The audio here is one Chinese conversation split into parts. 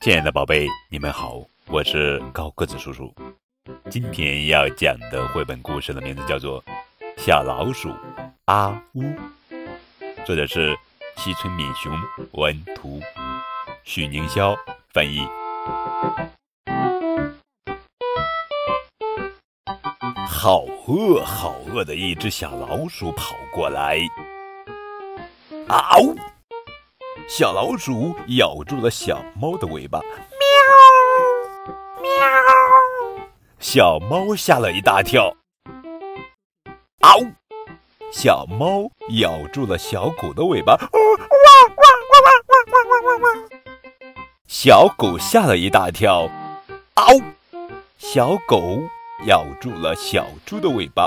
亲爱的宝贝，你们好，我是高个子叔叔。今天要讲的绘本故事的名字叫做《小老鼠阿乌》，作者是西村敏雄，文图，许宁霄翻译。好饿，好饿的一只小老鼠跑过来，嗷！小老鼠咬住了小猫的尾巴，喵喵！小猫吓了一大跳，嗷！小猫咬住了小狗的尾巴，哇哇哇哇哇哇哇哇！小狗吓了一大跳，嗷！小狗咬住了小猪的尾巴，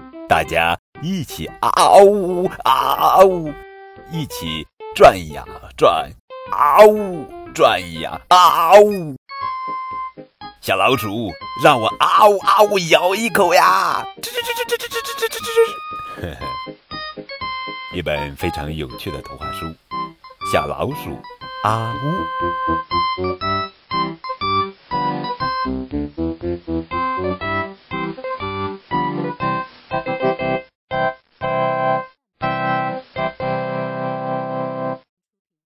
大家一起嗷嗷，一起转呀转，嗷转呀嗷。小老鼠，让我嗷嗷咬一口呀！吱吱吱吱吱吱吱吱吱吱。呵呵，一本非常有趣的图画书，《小老鼠》。啊呜。